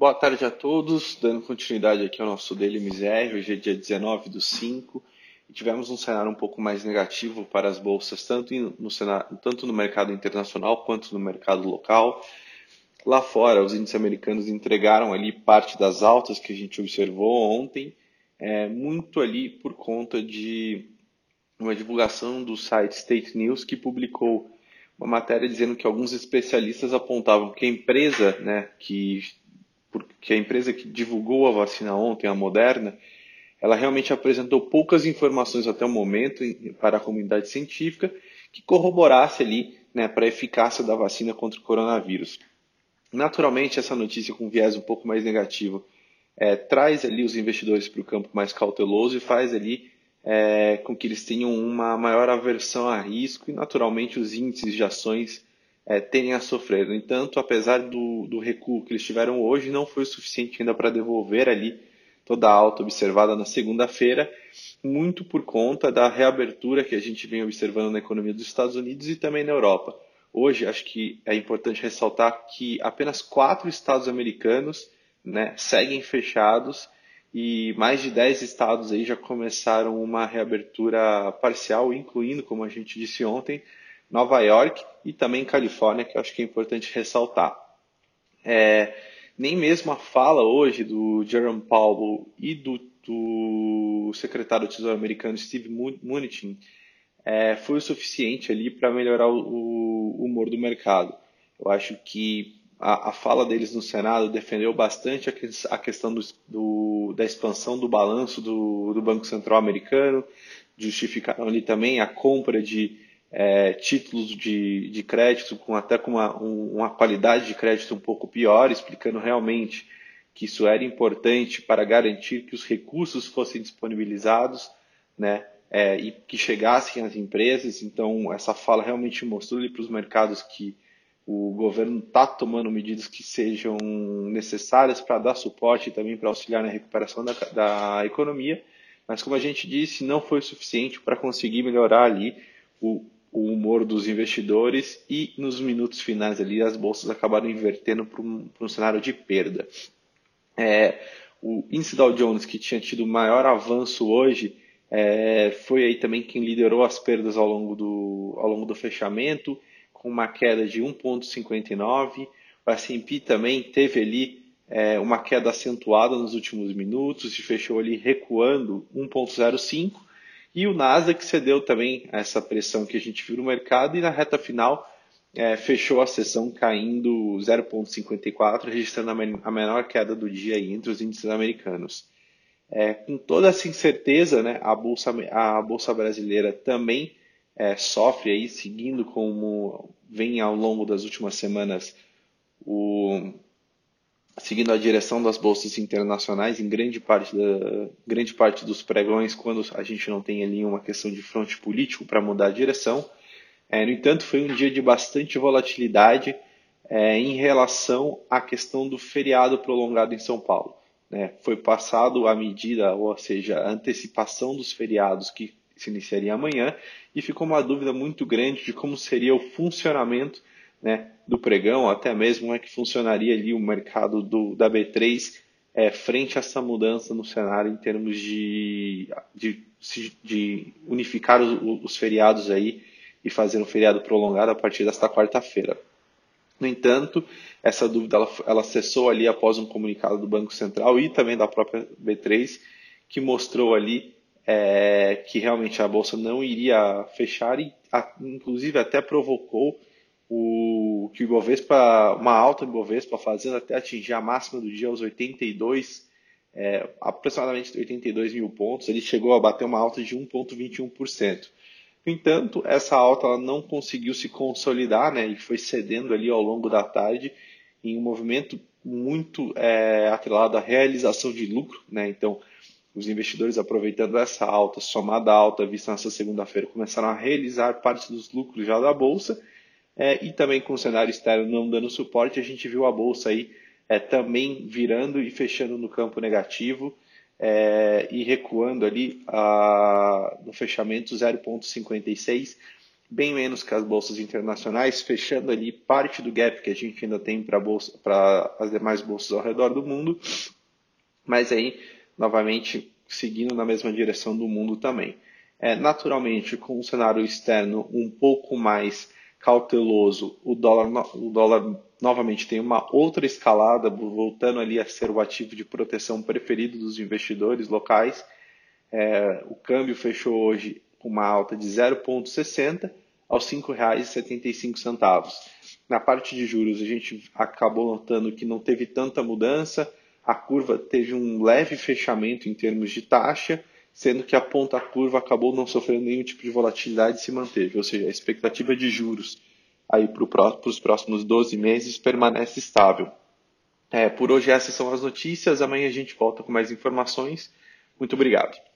Boa tarde a todos, dando continuidade aqui ao nosso Daily Misério, hoje é dia 19 do 5, e tivemos um cenário um pouco mais negativo para as bolsas, tanto no, cenário, tanto no mercado internacional quanto no mercado local. Lá fora, os índices americanos entregaram ali parte das altas que a gente observou ontem, é, muito ali por conta de uma divulgação do site State News, que publicou uma matéria dizendo que alguns especialistas apontavam que a empresa né, que porque a empresa que divulgou a vacina ontem, a Moderna, ela realmente apresentou poucas informações até o momento para a comunidade científica que corroborasse ali né, para a eficácia da vacina contra o coronavírus. Naturalmente, essa notícia com viés um pouco mais negativo é, traz ali os investidores para o campo mais cauteloso e faz ali é, com que eles tenham uma maior aversão a risco e, naturalmente, os índices de ações é, tendem a sofrer. No entanto, apesar do, do recuo que eles tiveram hoje, não foi o suficiente ainda para devolver ali toda a alta observada na segunda-feira, muito por conta da reabertura que a gente vem observando na economia dos Estados Unidos e também na Europa. Hoje, acho que é importante ressaltar que apenas quatro estados americanos né, seguem fechados e mais de 10 estados aí já começaram uma reabertura parcial, incluindo, como a gente disse ontem, Nova York e também Califórnia, que eu acho que é importante ressaltar. É, nem mesmo a fala hoje do Jerome Powell e do, do secretário do Tesouro americano Steve Mnuchin é, foi o suficiente ali para melhorar o, o, humor do mercado. Eu acho que a, a, fala deles no Senado defendeu bastante a, a questão do, do, da expansão do balanço do, do Banco Central americano, justificaram ali também a compra de é, títulos de, de crédito com até com uma, um, uma qualidade de crédito um pouco pior, explicando realmente que isso era importante para garantir que os recursos fossem disponibilizados, né, é, e que chegassem às empresas. Então, essa fala realmente mostrou para os mercados que o governo está tomando medidas que sejam necessárias para dar suporte e também para auxiliar na recuperação da, da economia. Mas, como a gente disse, não foi suficiente para conseguir melhorar ali o, o humor dos investidores e nos minutos finais ali as bolsas acabaram invertendo para um, um, cenário de perda. É, o índice Dow Jones que tinha tido maior avanço hoje é, foi aí também quem liderou as perdas ao longo do, ao longo do fechamento com uma queda de 1,59. O S&P também teve ali é, uma queda acentuada nos últimos minutos e fechou ali recuando 1,05 e o Nasdaq cedeu também a essa pressão que a gente viu no mercado e na reta final é, fechou a sessão caindo 0,54, registrando a menor queda do dia entre os índices americanos. É, com toda essa incerteza, né, a, bolsa, a bolsa brasileira também é, sofre aí, seguindo como vem ao longo das últimas semanas o, seguindo a direção das bolsas internacionais em grande parte, da, grande parte dos pregões, quando a gente não tem ali uma questão de fronte político para mudar a direção. É, no entanto, foi um dia de bastante volatilidade é, em relação à questão do feriado prolongado em São Paulo. Né? Foi passado a medida, ou seja, a antecipação dos feriados que se iniciaria amanhã, e ficou uma dúvida muito grande de como seria o funcionamento né, do pregão, até mesmo como é que funcionaria ali o mercado do, da B3 é, frente a essa mudança no cenário em termos de, de, de unificar os, os, feriados aí e fazer um feriado prolongado a partir desta quarta-feira. No entanto, essa dúvida ela, ela cessou ali após um comunicado do Banco Central e também da própria B3, que mostrou ali é, que realmente a bolsa não iria fechar e, a, inclusive, até provocou o que o Ibovespa, uma alta do Ibovespa fazendo até atingir a máxima do dia aos 82, é, aproximadamente 82 mil pontos, ele chegou a bater uma alta de 1,21%. No entanto, essa alta não conseguiu se consolidar né, e foi cedendo ali ao longo da tarde em um movimento muito é, atrelado à realização de lucro. Né? Então, os investidores aproveitando essa alta, somada à alta vista nessa segunda-feira, começaram a realizar parte dos lucros já da Bolsa é, e também com o cenário externo não dando suporte, a gente viu a bolsa aí é, também virando e fechando no campo negativo é, e recuando ali a, no fechamento 0,56, bem menos que as bolsas internacionais, fechando ali parte do gap que a gente ainda tem para as demais bolsas ao redor do mundo, mas aí, novamente, seguindo na mesma direção do mundo também. É, naturalmente, com um cenário externo um pouco mais cauteloso, o dólar, o dólar novamente tem uma outra escalada, voltando ali a ser o ativo de proteção preferido dos investidores locais. É, o câmbio fechou hoje com uma alta de 0,60 aos R$ 5,75. Na parte de juros, a gente acabou notando que não teve tanta mudança, a curva teve um leve fechamento em termos de taxa, sendo que a ponta curva acabou não sofrendo nenhum tipo de volatilidade e se manteve, ou seja, a expectativa de juros aí para os próximos 12 meses permanece estável. É, por hoje essas são as notícias, amanhã a gente volta com mais informações. Muito obrigado.